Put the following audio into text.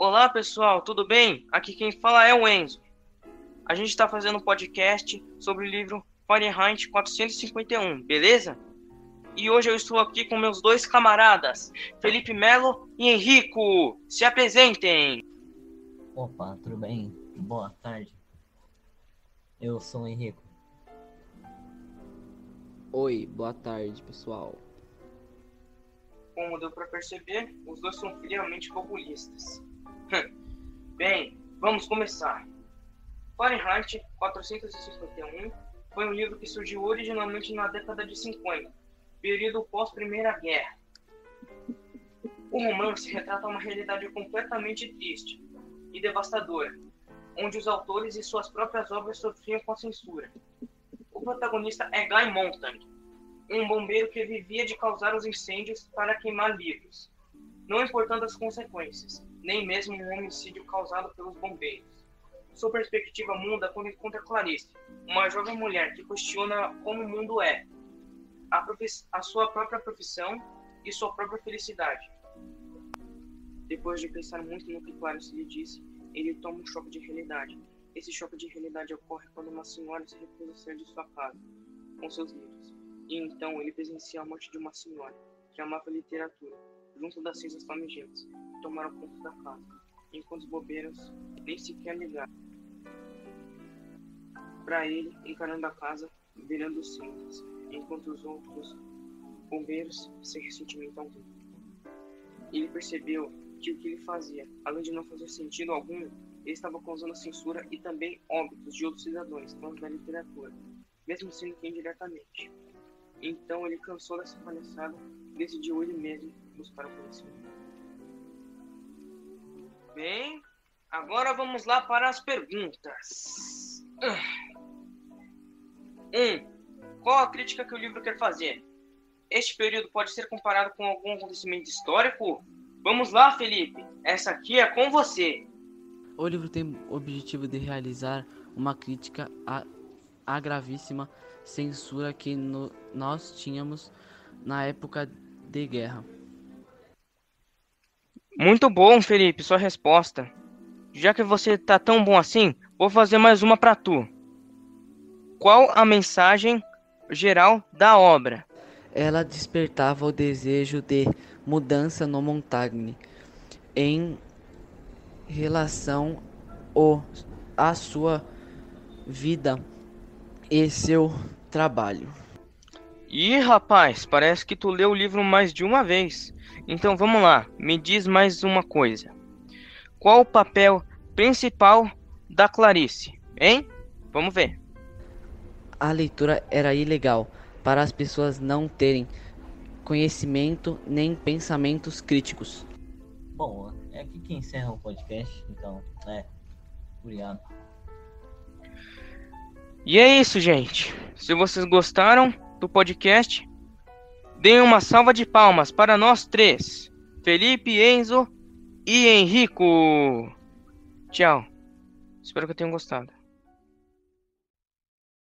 Olá pessoal, tudo bem? Aqui quem fala é o Enzo. A gente está fazendo um podcast sobre o livro Fahrenheit 451, beleza? E hoje eu estou aqui com meus dois camaradas, Felipe Melo e Henrico. Se apresentem! Opa, tudo bem? Boa tarde. Eu sou o Henrico. Oi, boa tarde, pessoal. Como deu para perceber, os dois são friamente populistas. Bem, vamos começar. Fahrenheit 451 foi um livro que surgiu originalmente na década de 50, período pós-Primeira Guerra. O romance retrata uma realidade completamente triste e devastadora, onde os autores e suas próprias obras sofriam com censura. O protagonista é Guy Montag, um bombeiro que vivia de causar os incêndios para queimar livros, não importando as consequências nem mesmo um homicídio causado pelos bombeiros. Sua perspectiva muda quando encontra Clarice, uma jovem mulher que questiona como o mundo é, a, a sua própria profissão e sua própria felicidade. Depois de pensar muito no que Clarice lhe disse, ele toma um choque de realidade. Esse choque de realidade ocorre quando uma senhora se recusa a sair de sua casa com seus livros. E então ele presencia a morte de uma senhora que amava literatura, junto das cinzas flamejantes tomaram conta da casa, enquanto os bobeiros nem sequer ligaram para ele, encarando a casa, virando cinzas, enquanto os outros bombeiros sem ressentimento algum. Ele percebeu que o que ele fazia, além de não fazer sentido algum, ele estava causando censura e também óbitos de outros cidadãos, tanto da literatura, mesmo sendo que indiretamente. Então ele cansou dessa palhaçada e decidiu ele mesmo buscar o conhecimento. Bem, agora vamos lá para as perguntas. 1. Um, qual a crítica que o livro quer fazer? Este período pode ser comparado com algum acontecimento histórico? Vamos lá, Felipe. Essa aqui é com você. O livro tem o objetivo de realizar uma crítica à, à gravíssima censura que no, nós tínhamos na época de guerra. Muito bom, Felipe, sua resposta. Já que você tá tão bom assim, vou fazer mais uma para tu. Qual a mensagem geral da obra? Ela despertava o desejo de mudança no Montagne em relação ao, à sua vida e seu trabalho. Ih, rapaz, parece que tu leu o livro mais de uma vez. Então vamos lá, me diz mais uma coisa. Qual o papel principal da Clarice, hein? Vamos ver. A leitura era ilegal para as pessoas não terem conhecimento nem pensamentos críticos. Bom, é aqui que encerra o podcast, então, é. Obrigado. E é isso, gente. Se vocês gostaram do podcast, Deem uma salva de palmas para nós três: Felipe, Enzo e Henrico. Tchau. Espero que tenham gostado.